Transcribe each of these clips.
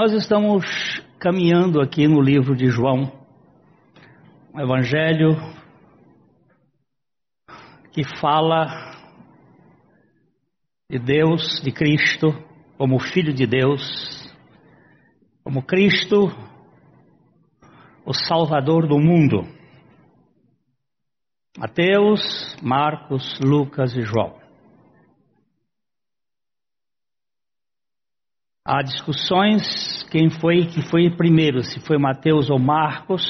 Nós estamos caminhando aqui no livro de João, um evangelho que fala de Deus, de Cristo, como Filho de Deus, como Cristo, o Salvador do mundo. Mateus, Marcos, Lucas e João. Há discussões quem foi que foi primeiro, se foi Mateus ou Marcos.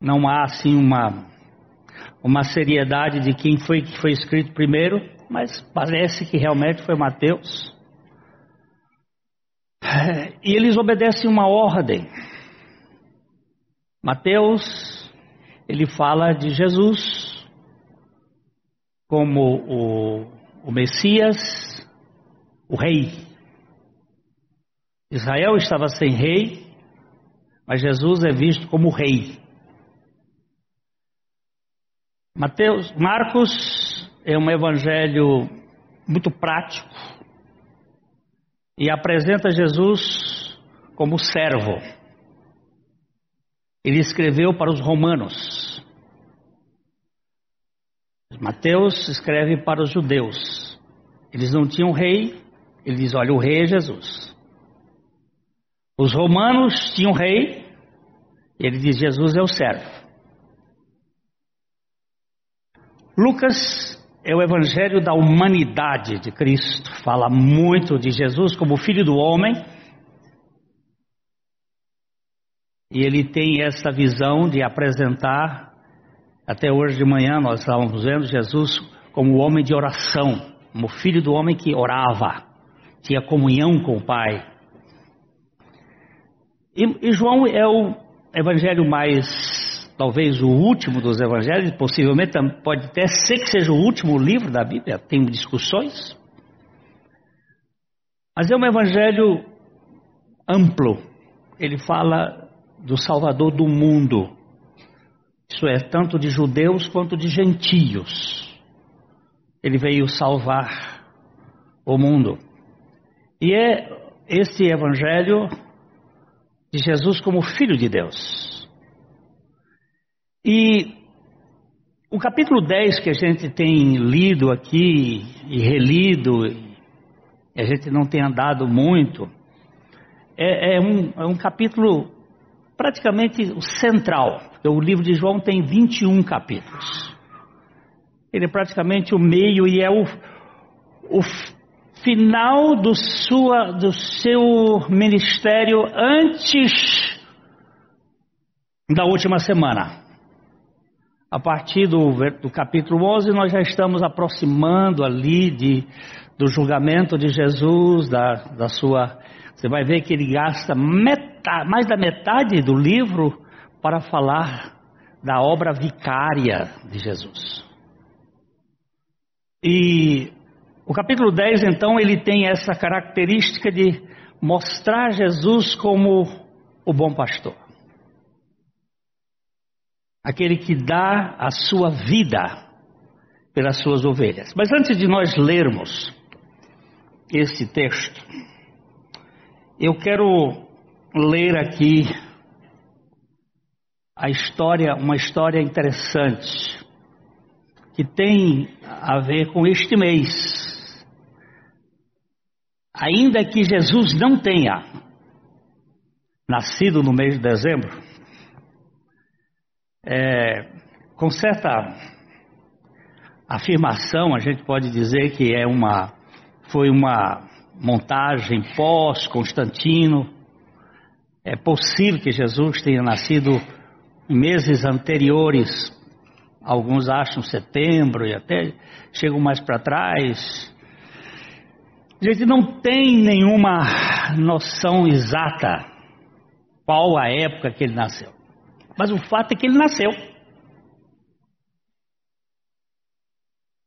Não há assim uma uma seriedade de quem foi que foi escrito primeiro, mas parece que realmente foi Mateus. E eles obedecem uma ordem. Mateus, ele fala de Jesus como o, o Messias, o rei. Israel estava sem rei, mas Jesus é visto como rei. Mateus, Marcos é um evangelho muito prático e apresenta Jesus como servo. Ele escreveu para os romanos. Mateus escreve para os judeus. Eles não tinham rei, ele diz: Olha, o rei é Jesus. Os romanos tinham rei, ele diz: Jesus é o servo. Lucas é o evangelho da humanidade de Cristo, fala muito de Jesus como filho do homem. E ele tem essa visão de apresentar, até hoje de manhã nós estávamos vendo Jesus como homem de oração, como filho do homem que orava tinha comunhão com o Pai. E, e João é o evangelho mais, talvez o último dos evangelhos, possivelmente pode até ser que seja o último livro da Bíblia, tem discussões. Mas é um evangelho amplo. Ele fala do Salvador do mundo. Isso é, tanto de judeus quanto de gentios. Ele veio salvar o mundo. E é este evangelho de Jesus como Filho de Deus. E o capítulo 10 que a gente tem lido aqui e relido, e a gente não tem andado muito, é, é, um, é um capítulo praticamente central. O livro de João tem 21 capítulos. Ele é praticamente o meio e é o, o final do, sua, do seu ministério antes da última semana. A partir do, do capítulo 11, nós já estamos aproximando ali de, do julgamento de Jesus, da, da sua. Você vai ver que ele gasta metade, mais da metade do livro para falar da obra vicária de Jesus. E o capítulo 10, então, ele tem essa característica de mostrar Jesus como o bom pastor. Aquele que dá a sua vida pelas suas ovelhas. Mas antes de nós lermos esse texto, eu quero ler aqui a história, uma história interessante que tem a ver com este mês ainda que Jesus não tenha nascido no mês de dezembro, é, com certa afirmação, a gente pode dizer que é uma, foi uma montagem pós-Constantino. É possível que Jesus tenha nascido meses anteriores, alguns acham setembro e até chegam mais para trás, a gente não tem nenhuma noção exata qual a época que ele nasceu. Mas o fato é que ele nasceu.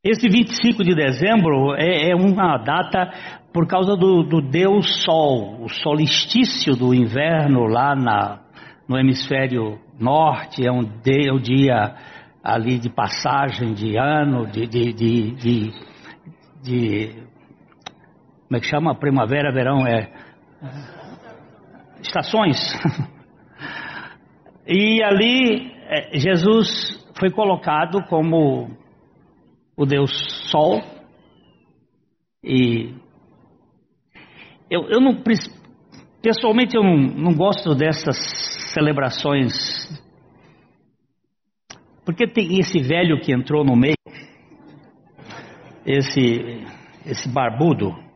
Esse 25 de dezembro é, é uma data por causa do, do, Deus Sol, o solstício do inverno lá na, no hemisfério norte, é um, de, é um dia ali de passagem de ano, de, de, de, de como é que chama? Primavera, verão, é. Estações. E ali é, Jesus foi colocado como o Deus Sol. E eu, eu não, pessoalmente eu não, não gosto dessas celebrações, porque tem esse velho que entrou no meio, esse, esse barbudo.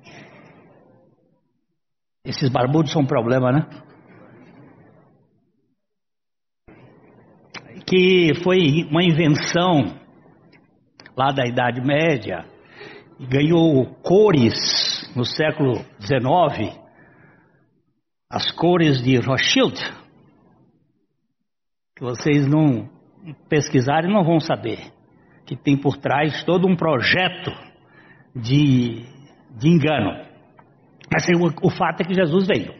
Esses barbudos são um problema, né? que foi uma invenção lá da Idade Média, ganhou cores no século XIX, as cores de Rothschild, que vocês não pesquisarem não vão saber, que tem por trás todo um projeto de, de engano. Mas o, o fato é que Jesus veio.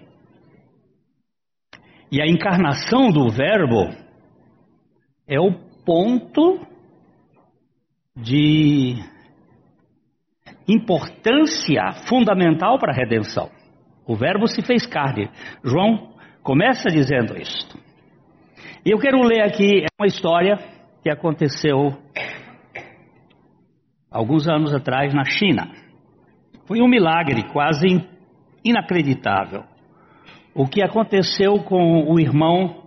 E a encarnação do Verbo é o ponto de importância fundamental para a redenção. O Verbo se fez carne. João começa dizendo isto. E eu quero ler aqui uma história que aconteceu alguns anos atrás na China. Foi um milagre quase inacreditável. O que aconteceu com o irmão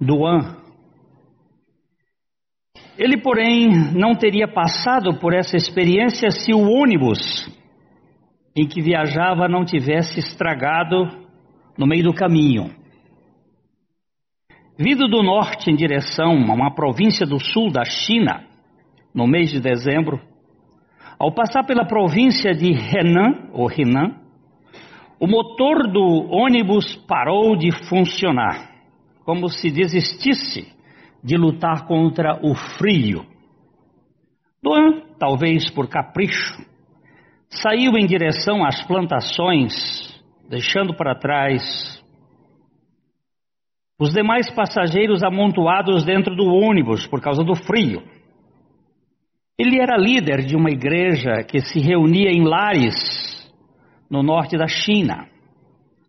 Duan ele, porém, não teria passado por essa experiência se o ônibus em que viajava não tivesse estragado no meio do caminho. Vindo do norte em direção a uma província do sul da China, no mês de dezembro, ao passar pela província de Henan, ou Henan, o motor do ônibus parou de funcionar, como se desistisse de lutar contra o frio. Duan, talvez por capricho, saiu em direção às plantações, deixando para trás os demais passageiros amontoados dentro do ônibus por causa do frio. Ele era líder de uma igreja que se reunia em lares no norte da China.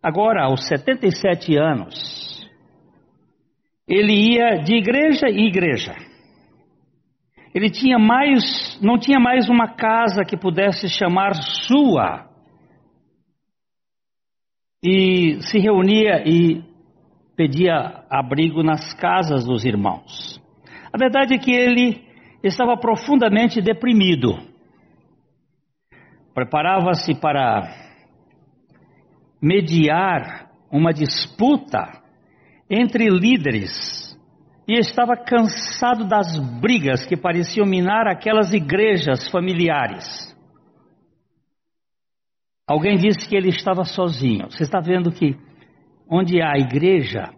Agora, aos 77 anos, ele ia de igreja em igreja. Ele tinha mais, não tinha mais uma casa que pudesse chamar sua. E se reunia e pedia abrigo nas casas dos irmãos. A verdade é que ele estava profundamente deprimido. Preparava-se para mediar uma disputa entre líderes e estava cansado das brigas que pareciam minar aquelas igrejas familiares. Alguém disse que ele estava sozinho. Você está vendo que onde há igreja,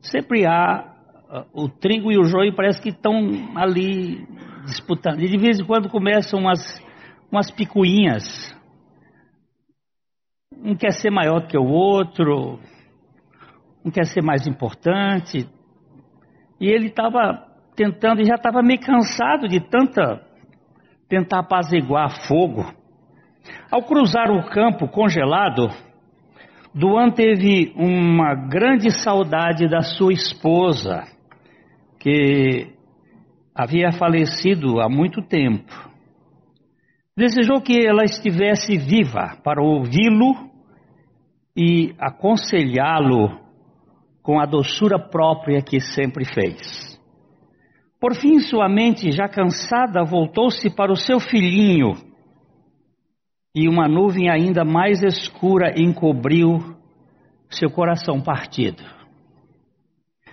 sempre há uh, o trigo e o joio parece que estão ali disputando. E de vez em quando começam umas, umas picuinhas. Um quer ser maior que o outro, não quer ser mais importante. E ele estava tentando, e já estava meio cansado de tanta tentar apaziguar fogo. Ao cruzar o campo congelado, Duan teve uma grande saudade da sua esposa, que havia falecido há muito tempo. Desejou que ela estivesse viva para ouvi-lo e aconselhá-lo com a doçura própria que sempre fez. Por fim, sua mente, já cansada, voltou-se para o seu filhinho, e uma nuvem ainda mais escura encobriu seu coração partido.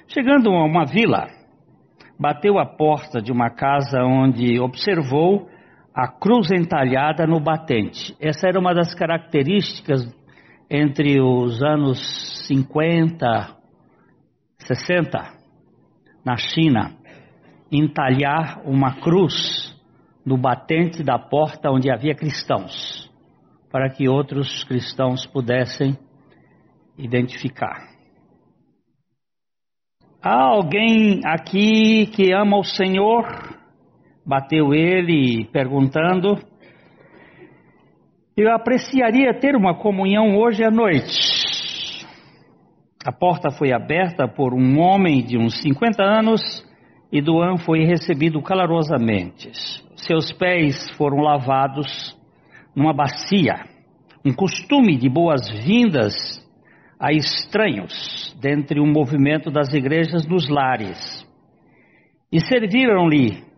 Chegando a uma vila, bateu à porta de uma casa onde observou a cruz entalhada no batente. Essa era uma das características entre os anos 50 60, na China, entalhar uma cruz no batente da porta onde havia cristãos, para que outros cristãos pudessem identificar. Há alguém aqui que ama o Senhor? Bateu ele perguntando. Eu apreciaria ter uma comunhão hoje à noite. A porta foi aberta por um homem de uns 50 anos e Duan foi recebido calorosamente. Seus pés foram lavados numa bacia, um costume de boas-vindas a estranhos dentre o movimento das igrejas nos lares. E serviram-lhe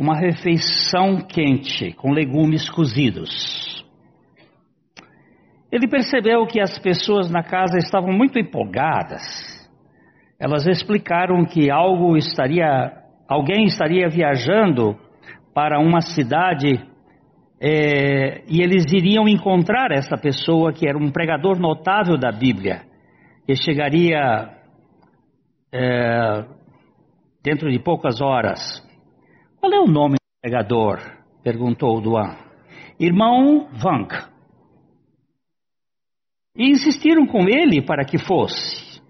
uma refeição quente com legumes cozidos. Ele percebeu que as pessoas na casa estavam muito empolgadas. Elas explicaram que algo estaria, alguém estaria viajando para uma cidade é, e eles iriam encontrar essa pessoa que era um pregador notável da Bíblia, que chegaria é, dentro de poucas horas. Qual é o nome do pregador? perguntou Duan. Irmão Vank e insistiram com ele para que fosse.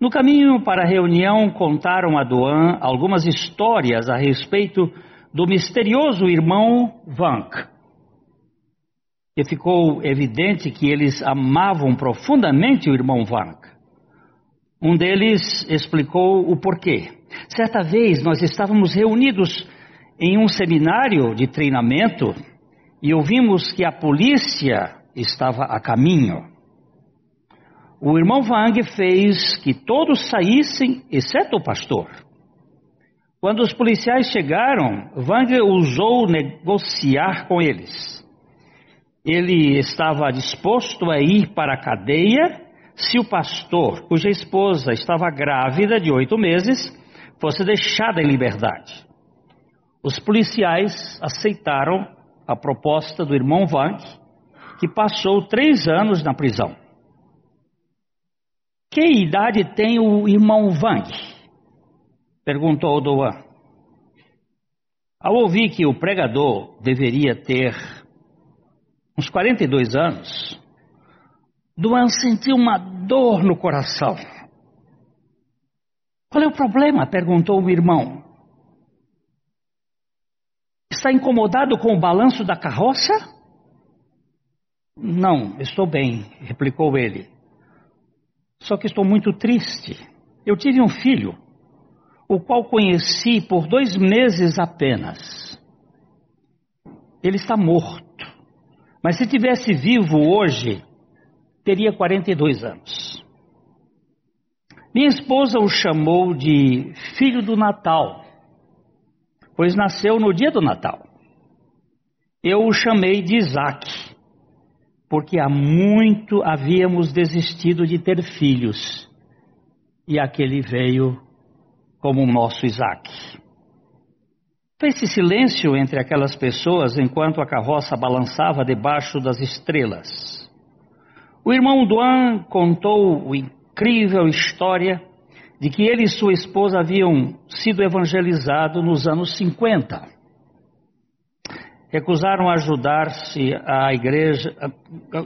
No caminho para a reunião, contaram a Duan algumas histórias a respeito do misterioso irmão Vank. E ficou evidente que eles amavam profundamente o irmão Vank. Um deles explicou o porquê. Certa vez nós estávamos reunidos em um seminário de treinamento e ouvimos que a polícia estava a caminho o irmão Wang fez que todos saíssem, exceto o pastor. Quando os policiais chegaram, Wang ousou negociar com eles. Ele estava disposto a ir para a cadeia se o pastor, cuja esposa estava grávida de oito meses, fosse deixada em liberdade. Os policiais aceitaram a proposta do irmão Wang, que passou três anos na prisão. Que idade tem o irmão Wang? Perguntou Doan. Ao ouvir que o pregador deveria ter uns 42 anos, Duan sentiu uma dor no coração. Qual é o problema? perguntou o irmão. Está incomodado com o balanço da carroça? Não, estou bem, replicou ele. Só que estou muito triste. Eu tive um filho, o qual conheci por dois meses apenas. Ele está morto. Mas se tivesse vivo hoje, teria 42 anos. Minha esposa o chamou de filho do Natal, pois nasceu no dia do Natal. Eu o chamei de Isaac porque há muito havíamos desistido de ter filhos, e aquele veio como o nosso Isaac. Fez-se silêncio entre aquelas pessoas enquanto a carroça balançava debaixo das estrelas. O irmão Duan contou a incrível história de que ele e sua esposa haviam sido evangelizados nos anos 50 recusaram ajudar-se à igreja,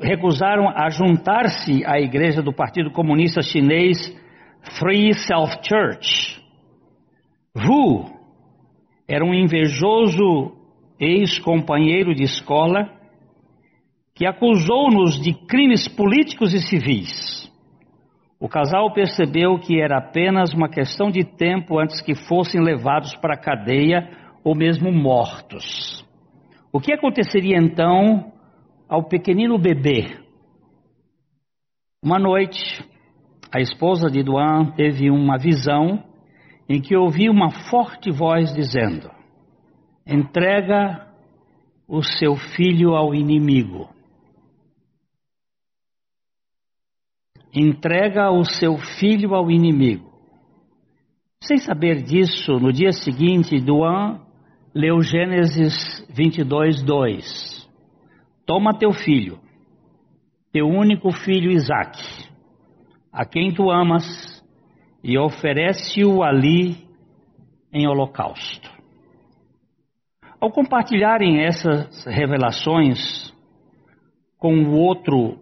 recusaram a juntar-se à igreja do Partido Comunista Chinês Free Self Church. Wu era um invejoso ex-companheiro de escola que acusou-nos de crimes políticos e civis. O casal percebeu que era apenas uma questão de tempo antes que fossem levados para a cadeia ou mesmo mortos. O que aconteceria então ao pequenino bebê? Uma noite, a esposa de Duan teve uma visão em que ouviu uma forte voz dizendo: Entrega o seu filho ao inimigo. Entrega o seu filho ao inimigo. Sem saber disso, no dia seguinte, Duan leu Gênesis 22, 2. Toma teu filho, teu único filho Isaque, a quem tu amas, e oferece-o ali em holocausto. Ao compartilharem essas revelações com o outro,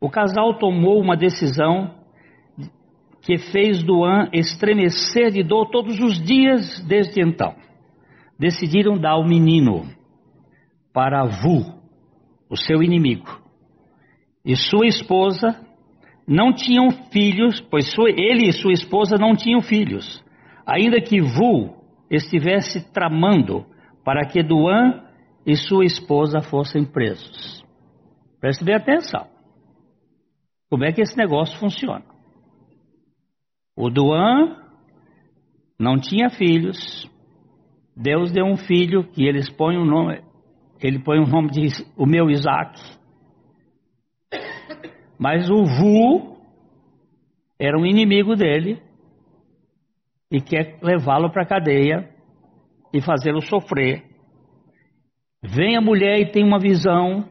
o casal tomou uma decisão que fez Duan estremecer de dor todos os dias desde então decidiram dar o menino para Vu, o seu inimigo, e sua esposa não tinham filhos, pois ele e sua esposa não tinham filhos, ainda que Vu estivesse tramando para que Duan e sua esposa fossem presos. Preste bem atenção. Como é que esse negócio funciona? O Duan não tinha filhos. Deus deu um filho que eles põem o nome, ele põe o nome de o meu Isaac. Mas o Vu era um inimigo dele e quer levá-lo para a cadeia e fazê-lo sofrer. Vem a mulher e tem uma visão,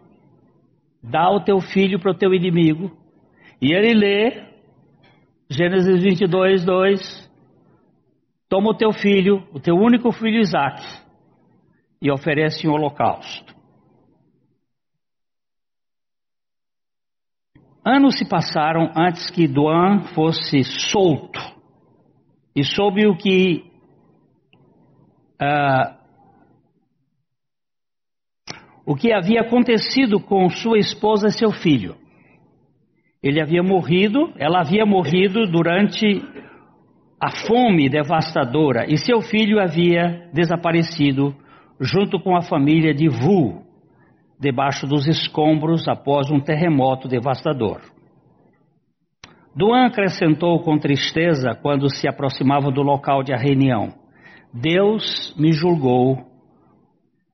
dá o teu filho para o teu inimigo. E ele lê Gênesis 22, 2. Toma o teu filho, o teu único filho Isaac, e oferece um holocausto. Anos se passaram antes que Duan fosse solto e soube o que uh, o que havia acontecido com sua esposa e seu filho. Ele havia morrido, ela havia morrido durante a fome devastadora e seu filho havia desaparecido junto com a família de Vu, debaixo dos escombros após um terremoto devastador. Duan acrescentou com tristeza quando se aproximava do local de a reunião: Deus me julgou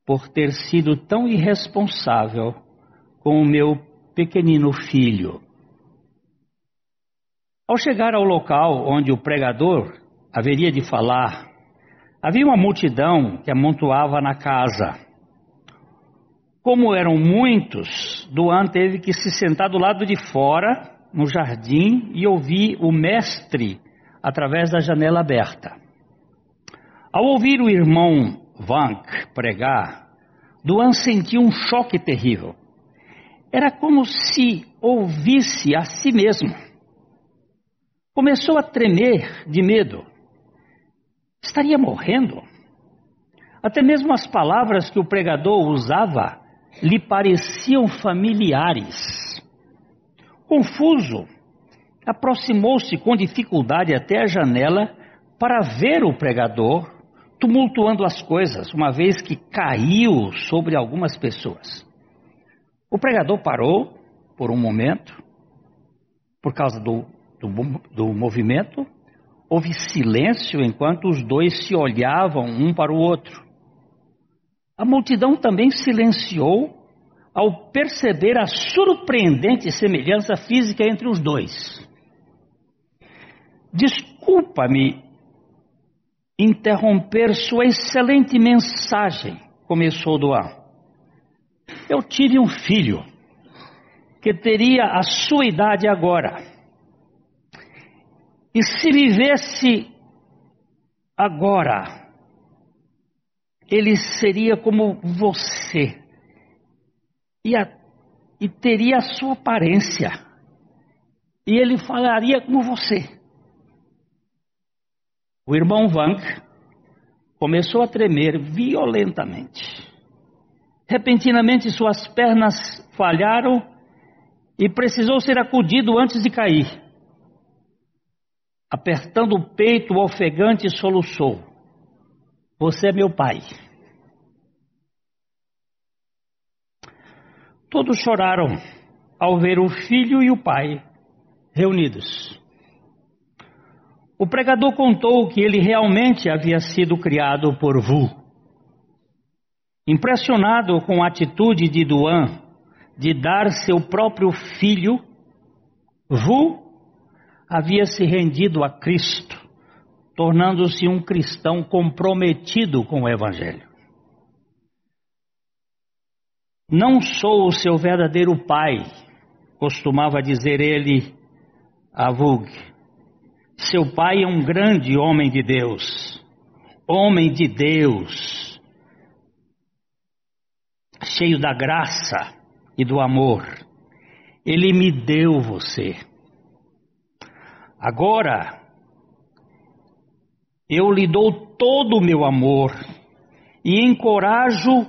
por ter sido tão irresponsável com o meu pequenino filho. Ao chegar ao local onde o pregador haveria de falar, havia uma multidão que amontoava na casa. Como eram muitos, Duan teve que se sentar do lado de fora, no jardim, e ouvir o mestre através da janela aberta. Ao ouvir o irmão Vank pregar, Duan sentiu um choque terrível. Era como se ouvisse a si mesmo. Começou a tremer de medo. Estaria morrendo? Até mesmo as palavras que o pregador usava lhe pareciam familiares. Confuso, aproximou-se com dificuldade até a janela para ver o pregador tumultuando as coisas, uma vez que caiu sobre algumas pessoas. O pregador parou por um momento, por causa do, do, do movimento, houve silêncio enquanto os dois se olhavam um para o outro. A multidão também silenciou ao perceber a surpreendente semelhança física entre os dois. Desculpa-me interromper sua excelente mensagem, começou Doan. Eu tive um filho que teria a sua idade agora. E se vivesse agora, ele seria como você e, a, e teria a sua aparência, e ele falaria como você. O irmão Vank começou a tremer violentamente. Repentinamente suas pernas falharam e precisou ser acudido antes de cair. Apertando o peito, ofegante soluçou. Você é meu pai. Todos choraram ao ver o filho e o pai reunidos. O pregador contou que ele realmente havia sido criado por Vu. Impressionado com a atitude de Duan de dar seu próprio filho, Vu havia se rendido a Cristo tornando-se um cristão comprometido com o Evangelho. Não sou o seu verdadeiro pai, costumava dizer ele a Vug. Seu pai é um grande homem de Deus, homem de Deus, cheio da graça e do amor. Ele me deu você. Agora, eu lhe dou todo o meu amor e encorajo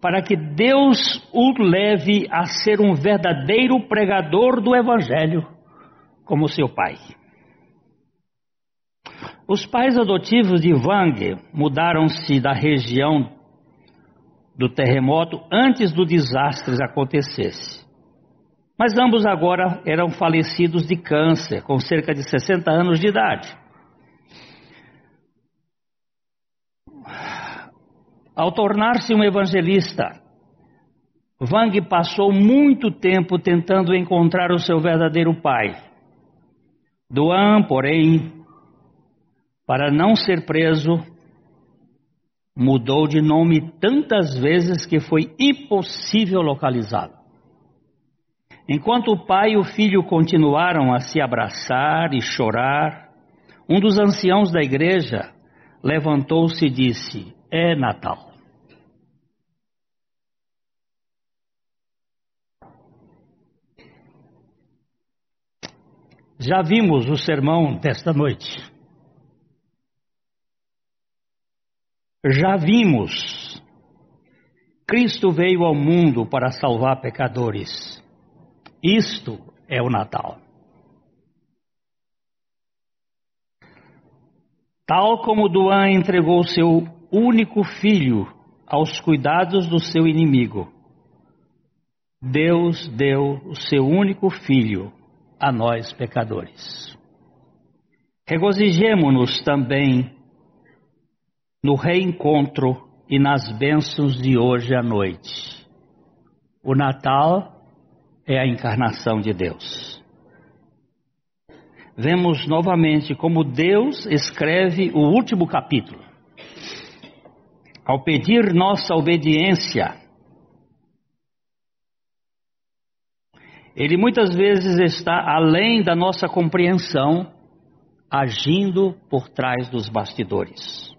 para que Deus o leve a ser um verdadeiro pregador do Evangelho, como seu pai. Os pais adotivos de Wang mudaram-se da região do terremoto antes do desastre acontecesse. Mas ambos agora eram falecidos de câncer, com cerca de 60 anos de idade. Ao tornar-se um evangelista, Wang passou muito tempo tentando encontrar o seu verdadeiro pai. Duan, porém, para não ser preso, mudou de nome tantas vezes que foi impossível localizá-lo. Enquanto o pai e o filho continuaram a se abraçar e chorar, um dos anciãos da igreja levantou-se e disse: É Natal. Já vimos o sermão desta noite. Já vimos, Cristo veio ao mundo para salvar pecadores. Isto é o Natal. Tal como Duan entregou seu único filho aos cuidados do seu inimigo, Deus deu o seu único filho a nós pecadores. Regozijemo-nos também no reencontro e nas bênçãos de hoje à noite. O Natal é a encarnação de Deus. Vemos novamente como Deus escreve o último capítulo. Ao pedir nossa obediência, Ele muitas vezes está além da nossa compreensão, agindo por trás dos bastidores.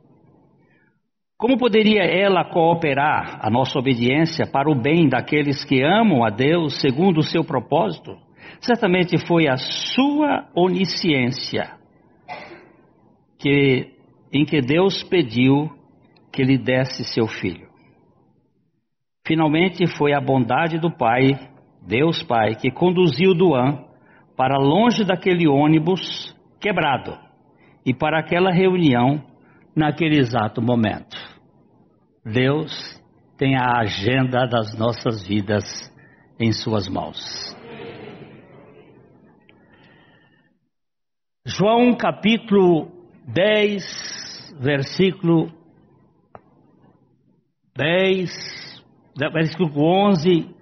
Como poderia ela cooperar a nossa obediência para o bem daqueles que amam a Deus segundo o seu propósito? Certamente foi a sua onisciência que, em que Deus pediu que lhe desse seu filho. Finalmente foi a bondade do Pai, Deus Pai, que conduziu Duan para longe daquele ônibus quebrado e para aquela reunião naquele exato momento. Deus tem a agenda das nossas vidas em Suas mãos. João capítulo 10, versículo 10, versículo 11.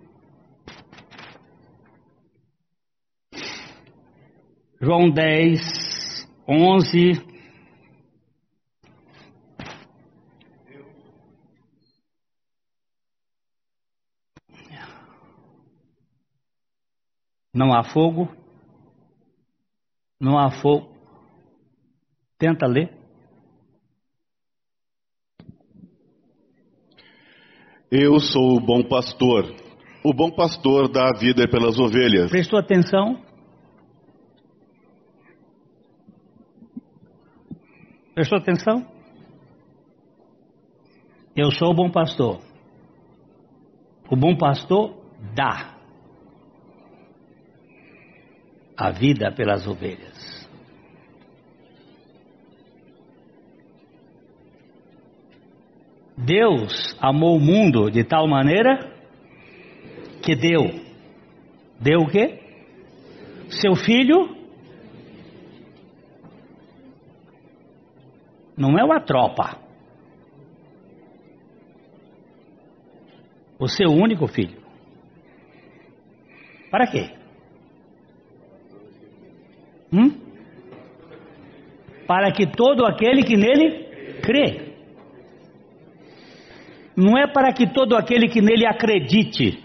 João 10, 11 Não há fogo. Não há fogo. Tenta ler. Eu sou o bom pastor. O bom pastor dá a vida pelas ovelhas. Prestou atenção? Prestou atenção? Eu sou o bom pastor. O bom pastor dá a vida pelas ovelhas. Deus amou o mundo de tal maneira que deu. Deu o quê? Seu filho não é uma tropa. O seu único filho. Para quê? Hum? Para que todo aquele que nele crê. Não é para que todo aquele que nele acredite.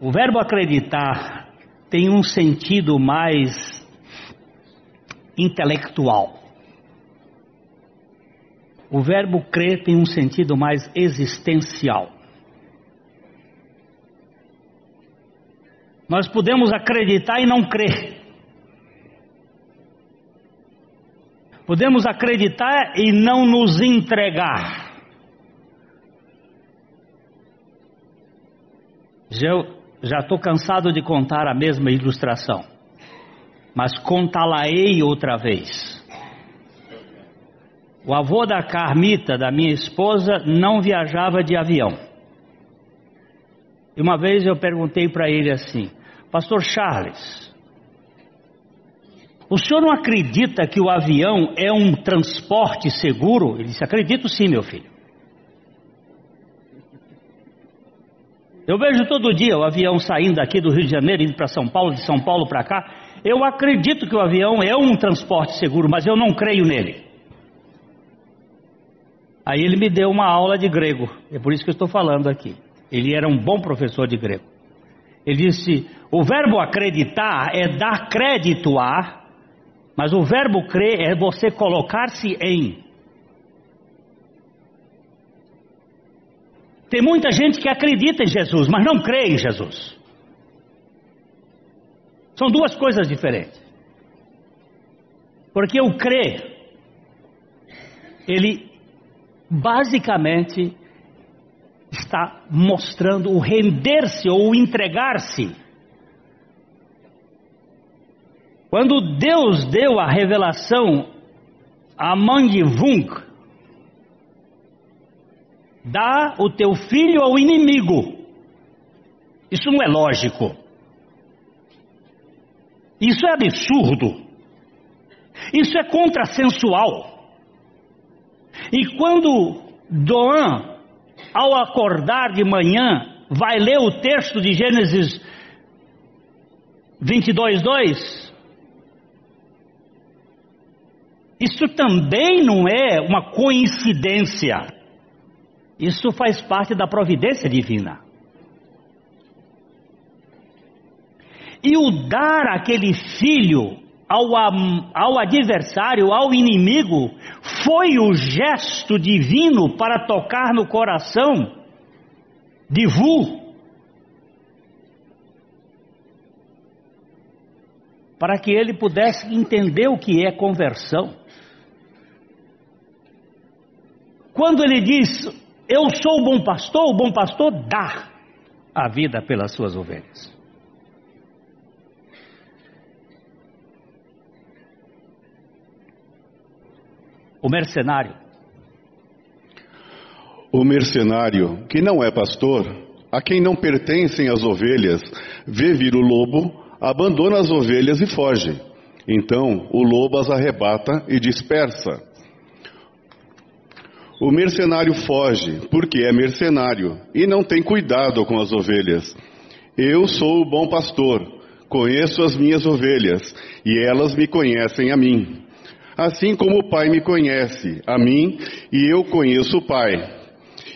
O verbo acreditar tem um sentido mais intelectual. O verbo crer tem um sentido mais existencial. Nós podemos acreditar e não crer. Podemos acreditar e não nos entregar. Já estou cansado de contar a mesma ilustração, mas contá-la-ei outra vez. O avô da Carmita, da minha esposa, não viajava de avião. E uma vez eu perguntei para ele assim: Pastor Charles, o senhor não acredita que o avião é um transporte seguro? Ele disse: Acredito sim, meu filho. Eu vejo todo dia o avião saindo daqui do Rio de Janeiro, indo para São Paulo, de São Paulo para cá. Eu acredito que o avião é um transporte seguro, mas eu não creio nele. Aí ele me deu uma aula de grego, é por isso que eu estou falando aqui. Ele era um bom professor de grego. Ele disse: o verbo acreditar é dar crédito a, mas o verbo crer é você colocar-se em. Tem muita gente que acredita em Jesus, mas não crê em Jesus. São duas coisas diferentes. Porque o crer, ele basicamente está mostrando o render-se ou o entregar-se. Quando Deus deu a revelação a Mangi Vunk, dá o teu filho ao inimigo. Isso não é lógico. Isso é absurdo. Isso é contrassensual. E quando Doan, ao acordar de manhã, vai ler o texto de Gênesis 22, 2, isso também não é uma coincidência. Isso faz parte da providência divina. E o dar aquele filho ao, ao adversário, ao inimigo, foi o gesto divino para tocar no coração de Vu, para que ele pudesse entender o que é conversão. Quando ele diz, Eu sou o bom pastor, o bom pastor dá a vida pelas suas ovelhas. O mercenário. O mercenário, que não é pastor, a quem não pertencem as ovelhas, vê vir o lobo, abandona as ovelhas e foge. Então o lobo as arrebata e dispersa. O mercenário foge, porque é mercenário, e não tem cuidado com as ovelhas. Eu sou o bom pastor, conheço as minhas ovelhas, e elas me conhecem a mim assim como o Pai me conhece, a mim, e eu conheço o Pai,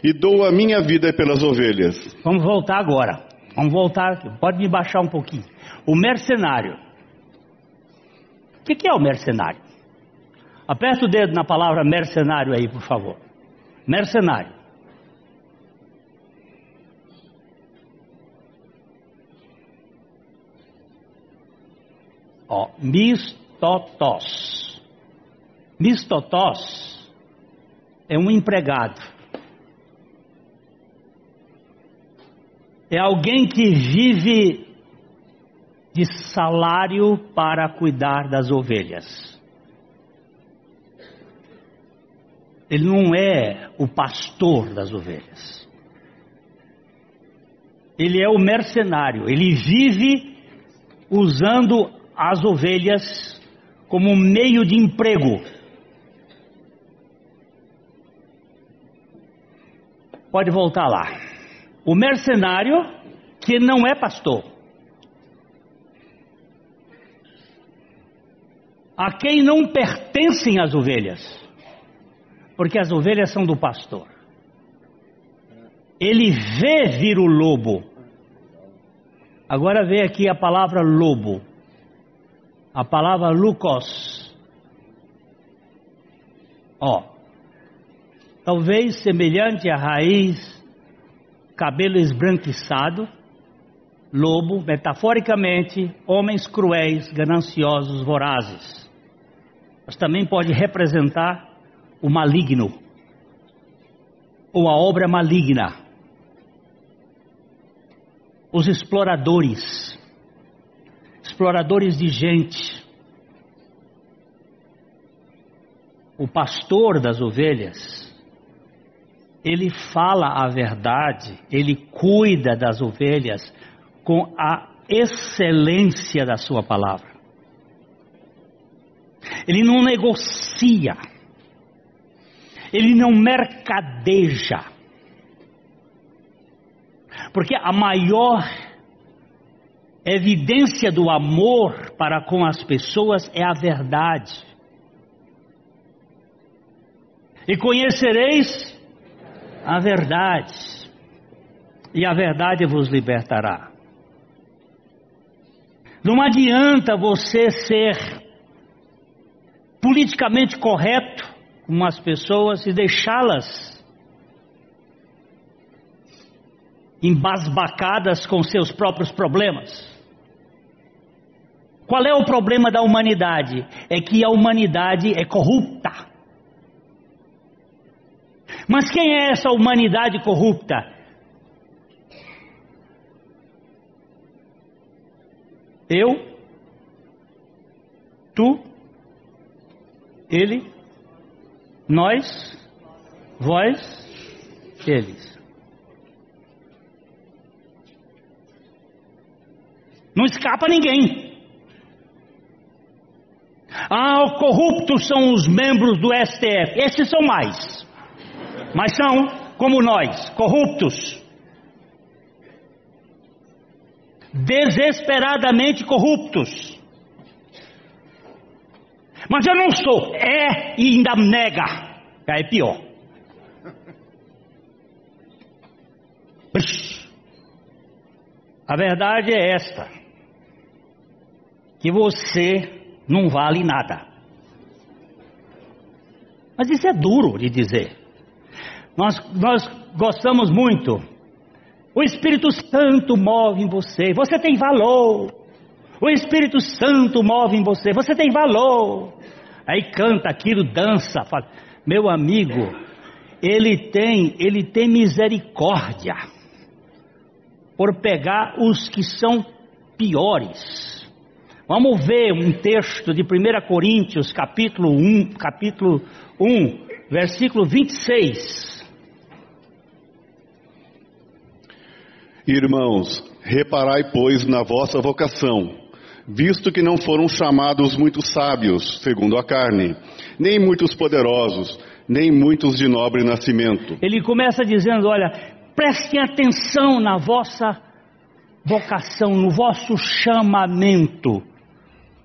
e dou a minha vida pelas ovelhas. Vamos voltar agora. Vamos voltar, pode me baixar um pouquinho. O mercenário. O que, é o mercenário? Aperta o dedo na palavra mercenário aí, por favor. Mercenário. Ó, mistotos. Mistotós é um empregado. É alguém que vive de salário para cuidar das ovelhas. Ele não é o pastor das ovelhas. Ele é o mercenário. Ele vive usando as ovelhas como meio de emprego. Pode voltar lá. O mercenário que não é pastor. A quem não pertencem as ovelhas. Porque as ovelhas são do pastor. Ele vê vir o lobo. Agora vê aqui a palavra lobo. A palavra lucos. Ó, talvez semelhante à raiz, cabelo esbranquiçado, lobo, metaforicamente, homens cruéis, gananciosos, vorazes. Mas também pode representar o maligno, ou a obra maligna. os exploradores, exploradores de gente. O pastor das ovelhas, ele fala a verdade, ele cuida das ovelhas com a excelência da sua palavra. Ele não negocia, ele não mercadeja. Porque a maior evidência do amor para com as pessoas é a verdade. E conhecereis a verdade, e a verdade vos libertará. Não adianta você ser politicamente correto com as pessoas e deixá-las embasbacadas com seus próprios problemas. Qual é o problema da humanidade? É que a humanidade é corrupta. Mas quem é essa humanidade corrupta? Eu, tu, ele, nós, vós, eles. Não escapa ninguém. Ah, corruptos são os membros do STF. Esses são mais mas são como nós, corruptos. Desesperadamente corruptos. Mas eu não sou, é e ainda nega. Aí é pior. A verdade é esta: que você não vale nada. Mas isso é duro de dizer. Nós, nós gostamos muito. O Espírito Santo move em você. Você tem valor. O Espírito Santo move em você. Você tem valor. Aí canta aquilo, dança. Fala. Meu amigo, ele tem, ele tem misericórdia por pegar os que são piores. Vamos ver um texto de 1 Coríntios, capítulo 1, capítulo 1, versículo 26. Irmãos, reparai, pois, na vossa vocação, visto que não foram chamados muitos sábios, segundo a carne, nem muitos poderosos, nem muitos de nobre nascimento. Ele começa dizendo: olha, prestem atenção na vossa vocação, no vosso chamamento,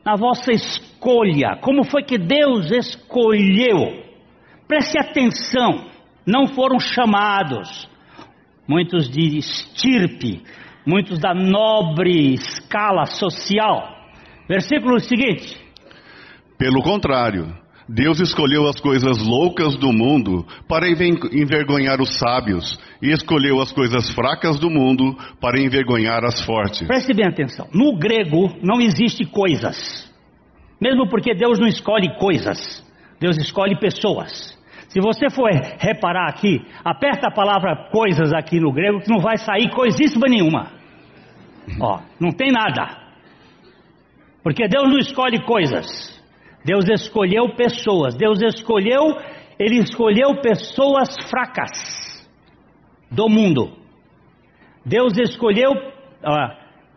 na vossa escolha. Como foi que Deus escolheu? Preste atenção, não foram chamados muitos de estirpe, muitos da nobre escala social. Versículo seguinte. Pelo contrário, Deus escolheu as coisas loucas do mundo para envergonhar os sábios, e escolheu as coisas fracas do mundo para envergonhar as fortes. Preste bem atenção: no grego não existe coisas, mesmo porque Deus não escolhe coisas, Deus escolhe pessoas. Se você for reparar aqui, aperta a palavra coisas aqui no grego, que não vai sair coisíssima nenhuma. Ó, não tem nada. Porque Deus não escolhe coisas. Deus escolheu pessoas. Deus escolheu, Ele escolheu pessoas fracas do mundo. Deus escolheu, ó,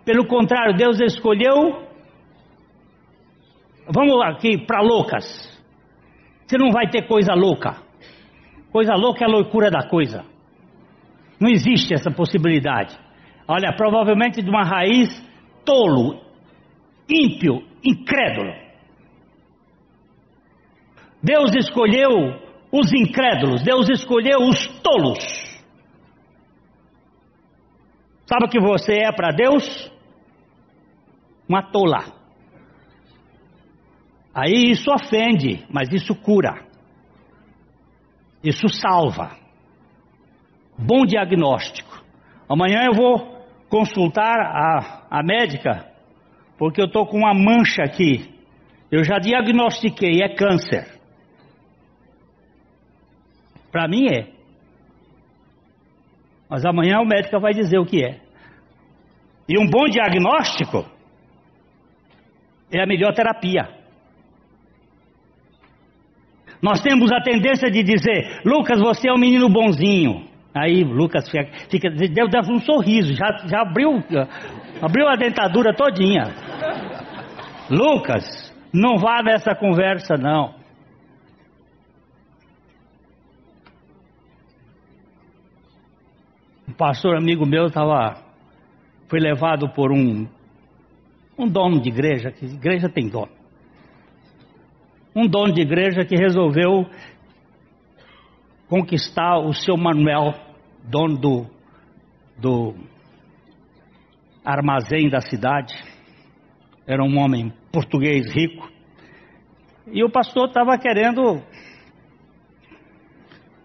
pelo contrário, Deus escolheu, vamos aqui para loucas. Você não vai ter coisa louca. Coisa louca é a loucura da coisa. Não existe essa possibilidade. Olha, provavelmente de uma raiz tolo, ímpio, incrédulo. Deus escolheu os incrédulos, Deus escolheu os tolos. Sabe o que você é para Deus? Uma tola. Aí isso ofende, mas isso cura. Isso salva. Bom diagnóstico. Amanhã eu vou consultar a, a médica, porque eu estou com uma mancha aqui. Eu já diagnostiquei, é câncer. Para mim é. Mas amanhã o médico vai dizer o que é. E um bom diagnóstico é a melhor terapia. Nós temos a tendência de dizer, Lucas, você é um menino bonzinho. Aí Lucas fica, fica deu, deu um sorriso, já, já abriu, abriu a dentadura todinha. Lucas, não vá nessa conversa não. Um pastor amigo meu estava foi levado por um um dono de igreja, que igreja tem dono. Um dono de igreja que resolveu conquistar o seu Manuel, dono do, do armazém da cidade. Era um homem português rico. E o pastor estava querendo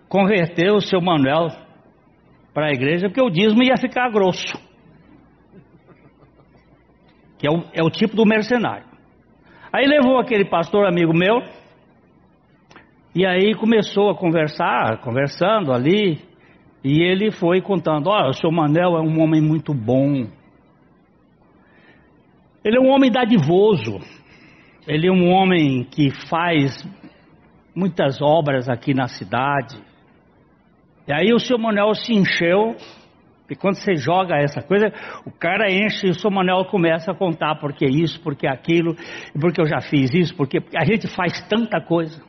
converter o seu Manuel para a igreja, porque o dízimo ia ficar grosso que é o, é o tipo do mercenário. Aí levou aquele pastor amigo meu, e aí começou a conversar, conversando ali, e ele foi contando: Olha, o seu Manel é um homem muito bom. Ele é um homem dadivoso. Ele é um homem que faz muitas obras aqui na cidade. E aí o seu Manuel se encheu e quando você joga essa coisa, o cara enche e o seu Manuel começa a contar porque isso, porque aquilo, porque eu já fiz isso, porque a gente faz tanta coisa.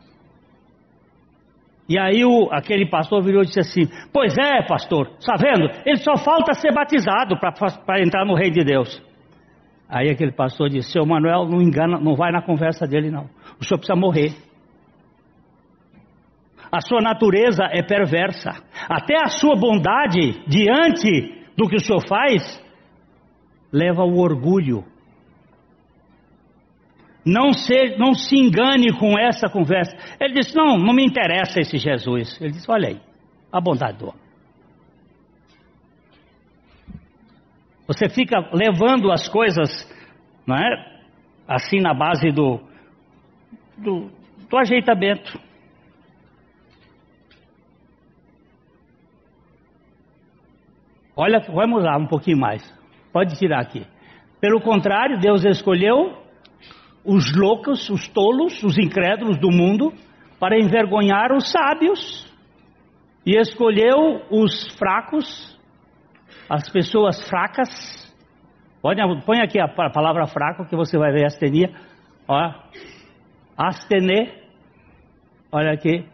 E aí o, aquele pastor virou e disse assim: Pois é, pastor, está vendo? Ele só falta ser batizado para entrar no reino de Deus. Aí aquele pastor disse: Seu Manuel, não engana, não vai na conversa dele, não. O senhor precisa morrer. A sua natureza é perversa. Até a sua bondade diante do que o senhor faz leva ao orgulho. Não se, não se engane com essa conversa. Ele disse: Não, não me interessa esse Jesus. Ele disse: Olha aí, a bondade do homem. Você fica levando as coisas, não é? Assim na base do, do, do ajeitamento. Olha, vamos lá um pouquinho mais. Pode tirar aqui. Pelo contrário, Deus escolheu os loucos, os tolos, os incrédulos do mundo para envergonhar os sábios e escolheu os fracos, as pessoas fracas. Põe, põe aqui a palavra fraco que você vai ver astenia. Ó, astene. Olha aqui.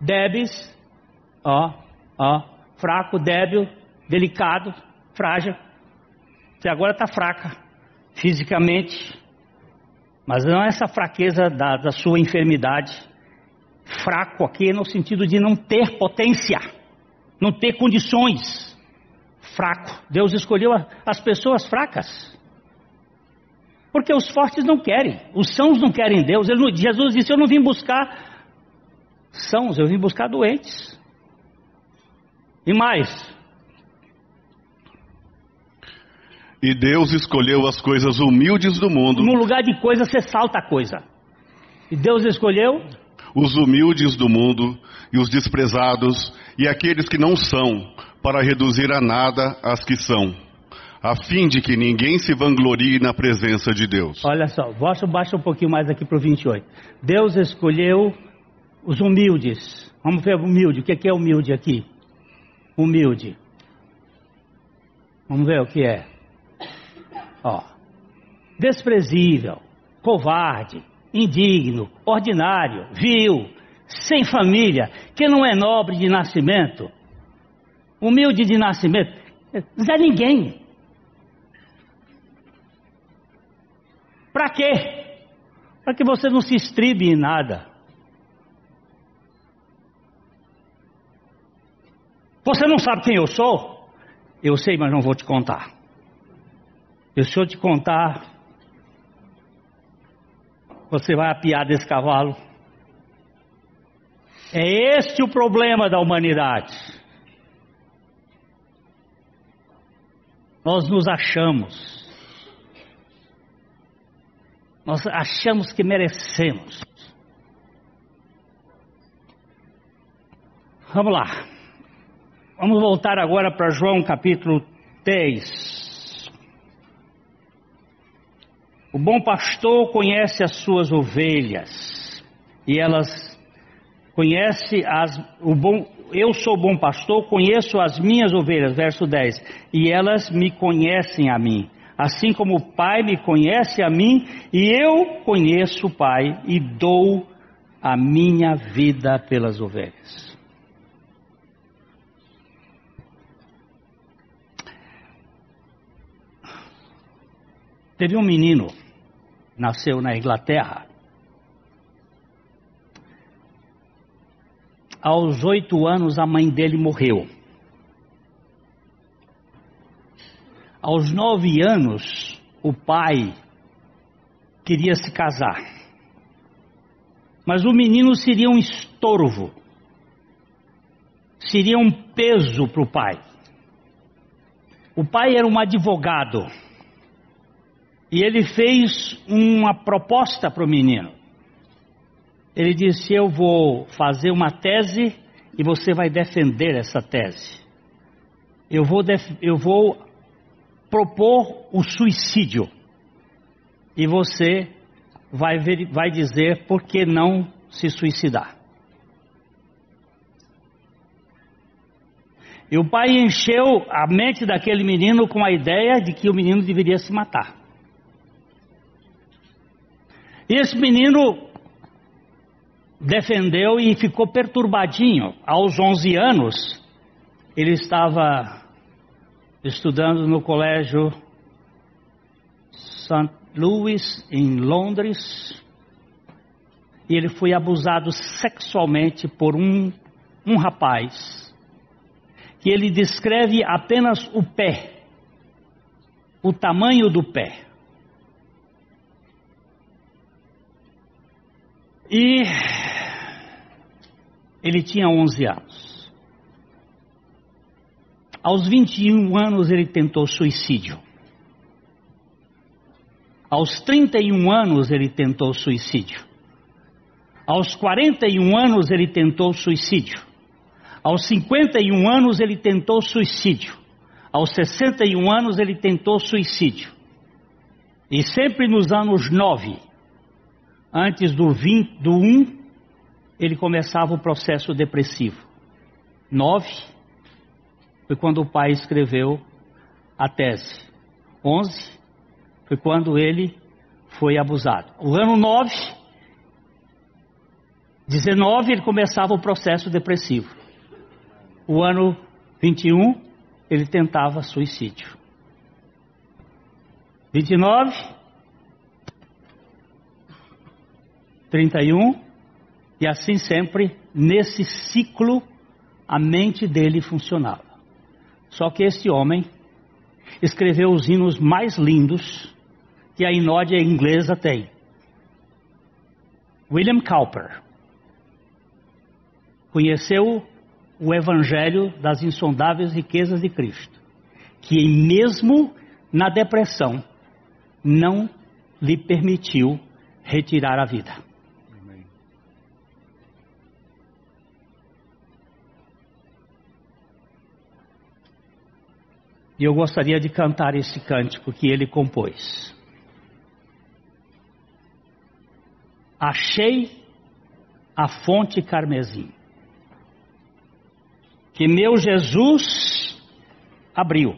Debes. Ó, ó fraco, débil, delicado, frágil. Você agora está fraca, fisicamente, mas não é essa fraqueza da, da sua enfermidade. Fraco aqui no sentido de não ter potência, não ter condições. Fraco. Deus escolheu as pessoas fracas. Porque os fortes não querem, os sãos não querem Deus. Ele, Jesus disse: Eu não vim buscar sãos, eu vim buscar doentes. E mais. E Deus escolheu as coisas humildes do mundo. No lugar de coisa, você salta a coisa. E Deus escolheu? Os humildes do mundo e os desprezados e aqueles que não são, para reduzir a nada as que são, a fim de que ninguém se vanglorie na presença de Deus. Olha só, baixa, baixa um pouquinho mais aqui para o 28. Deus escolheu os humildes. Vamos ver humilde. O que é humilde aqui? Humilde. Vamos ver o que é. Ó, desprezível, covarde, indigno, ordinário, vil, sem família, que não é nobre de nascimento, humilde de nascimento, não é ninguém. Para quê? Para que você não se estribe em nada. Você não sabe quem eu sou? Eu sei, mas não vou te contar. E se eu te contar, você vai apiar desse cavalo. É este o problema da humanidade. Nós nos achamos. Nós achamos que merecemos. Vamos lá. Vamos voltar agora para João capítulo 10. O bom pastor conhece as suas ovelhas e elas conhece as o bom eu sou bom pastor, conheço as minhas ovelhas, verso 10, e elas me conhecem a mim, assim como o Pai me conhece a mim, e eu conheço o Pai e dou a minha vida pelas ovelhas. Teve um menino, nasceu na Inglaterra. Aos oito anos, a mãe dele morreu. Aos nove anos, o pai queria se casar. Mas o menino seria um estorvo, seria um peso para o pai. O pai era um advogado e ele fez uma proposta para o menino. Ele disse: Eu vou fazer uma tese e você vai defender essa tese. Eu vou, eu vou propor o suicídio e você vai, ver, vai dizer por que não se suicidar. E o pai encheu a mente daquele menino com a ideia de que o menino deveria se matar. E esse menino defendeu e ficou perturbadinho. Aos 11 anos, ele estava estudando no colégio St. Louis, em Londres, e ele foi abusado sexualmente por um, um rapaz, que ele descreve apenas o pé, o tamanho do pé. E ele tinha 11 anos. Aos 21 anos ele tentou suicídio. Aos 31 anos ele tentou suicídio. Aos 41 anos ele tentou suicídio. Aos 51 anos ele tentou suicídio. Aos 61 anos ele tentou suicídio. E sempre nos anos 9 antes do, 20, do 1, ele começava o processo depressivo. 9 foi quando o pai escreveu a tese. 11 foi quando ele foi abusado. O ano 9, 19 ele começava o processo depressivo. O ano 21 ele tentava suicídio. 29 31, e assim sempre, nesse ciclo, a mente dele funcionava. Só que esse homem escreveu os hinos mais lindos que a inódia inglesa tem. William Cowper conheceu o Evangelho das insondáveis riquezas de Cristo, que mesmo na depressão não lhe permitiu retirar a vida. E eu gostaria de cantar esse cântico que ele compôs. Achei a fonte carmesim, que meu Jesus abriu.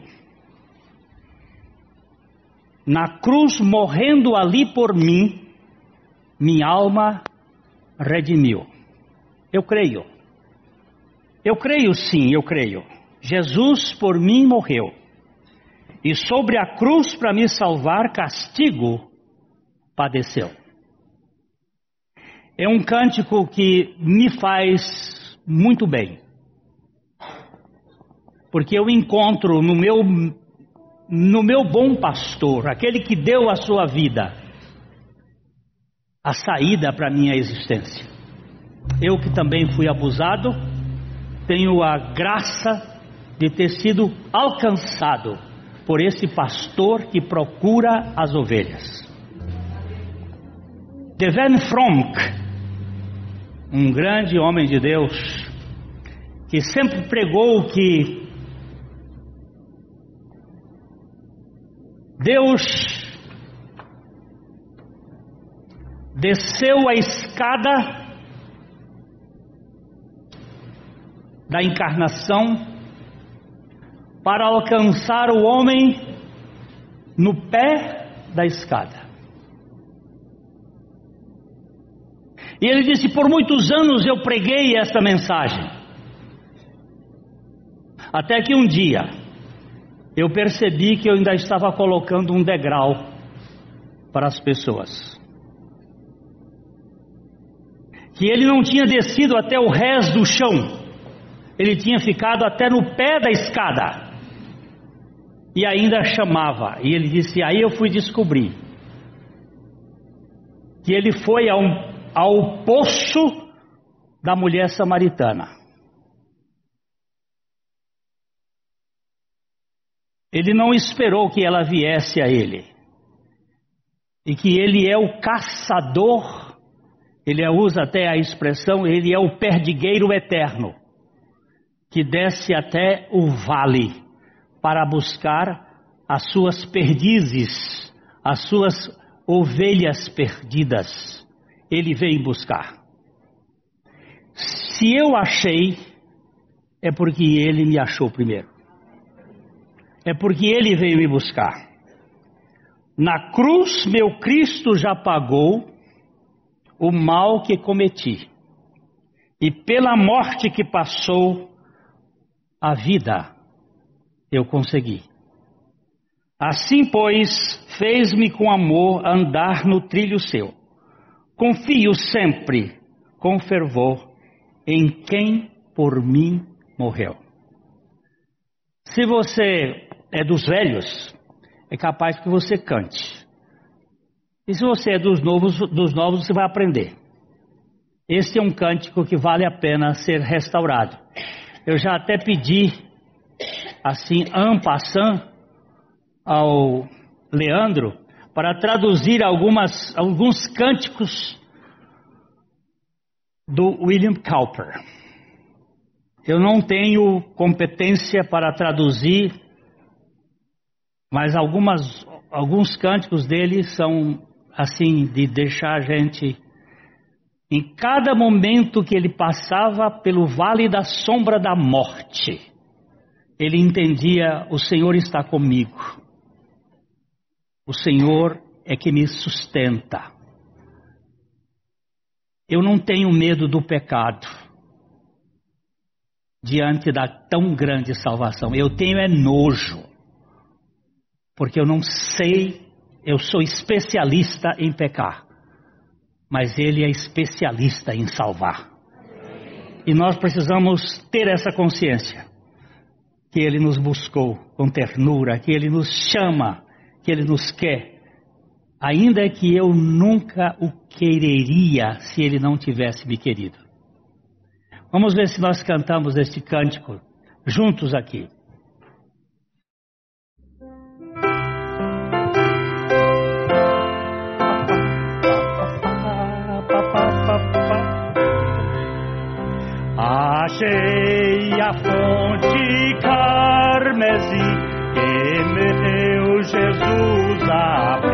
Na cruz, morrendo ali por mim, minha alma redimiu. Eu creio. Eu creio sim, eu creio. Jesus por mim morreu e sobre a cruz para me salvar, castigo padeceu. É um cântico que me faz muito bem, porque eu encontro no meu, no meu bom pastor, aquele que deu a sua vida, a saída para minha existência. Eu que também fui abusado, tenho a graça de ter sido alcançado por esse pastor que procura as ovelhas. Deven Fronk, um grande homem de Deus, que sempre pregou que Deus desceu a escada da encarnação para alcançar o homem no pé da escada. E ele disse: Por muitos anos eu preguei esta mensagem. Até que um dia eu percebi que eu ainda estava colocando um degrau para as pessoas. Que ele não tinha descido até o rés do chão, ele tinha ficado até no pé da escada e ainda chamava. E ele disse: Aí eu fui descobrir que ele foi ao, ao poço da mulher samaritana. Ele não esperou que ela viesse a ele. E que ele é o caçador, ele usa até a expressão, ele é o perdigueiro eterno, que desce até o vale para buscar as suas perdizes, as suas ovelhas perdidas. Ele veio buscar. Se eu achei, é porque ele me achou primeiro. É porque ele veio me buscar. Na cruz, meu Cristo já pagou o mal que cometi. E pela morte que passou, a vida eu consegui. Assim, pois, fez-me com amor andar no trilho seu. Confio sempre, com fervor, em quem por mim morreu. Se você é dos velhos, é capaz que você cante. E se você é dos novos, dos novos, você vai aprender. Este é um cântico que vale a pena ser restaurado. Eu já até pedi assim, en passant, ao Leandro, para traduzir algumas, alguns cânticos do William Cowper. Eu não tenho competência para traduzir, mas algumas, alguns cânticos dele são assim, de deixar a gente. Em cada momento que ele passava pelo vale da sombra da morte, ele entendia: o Senhor está comigo, o Senhor é que me sustenta. Eu não tenho medo do pecado diante da tão grande salvação. Eu tenho é nojo, porque eu não sei, eu sou especialista em pecar, mas Ele é especialista em salvar. E nós precisamos ter essa consciência que Ele nos buscou com ternura, que Ele nos chama, que Ele nos quer, ainda que eu nunca o quereria se Ele não tivesse me querido. Vamos ver se nós cantamos este cântico juntos aqui. Achei a fonte carmesi que meu Jesus abriu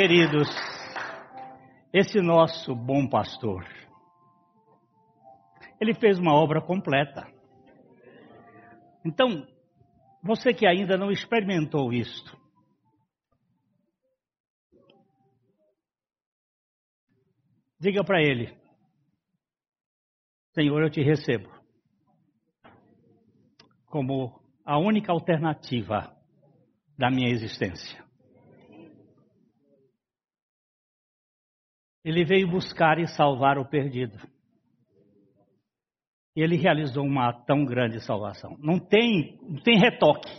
queridos, esse nosso bom pastor, ele fez uma obra completa. Então, você que ainda não experimentou isto, diga para ele: Senhor, eu te recebo como a única alternativa da minha existência. Ele veio buscar e salvar o perdido. E ele realizou uma tão grande salvação. Não tem, não tem retoque.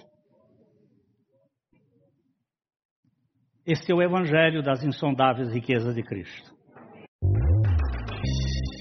Esse é o evangelho das insondáveis riquezas de Cristo.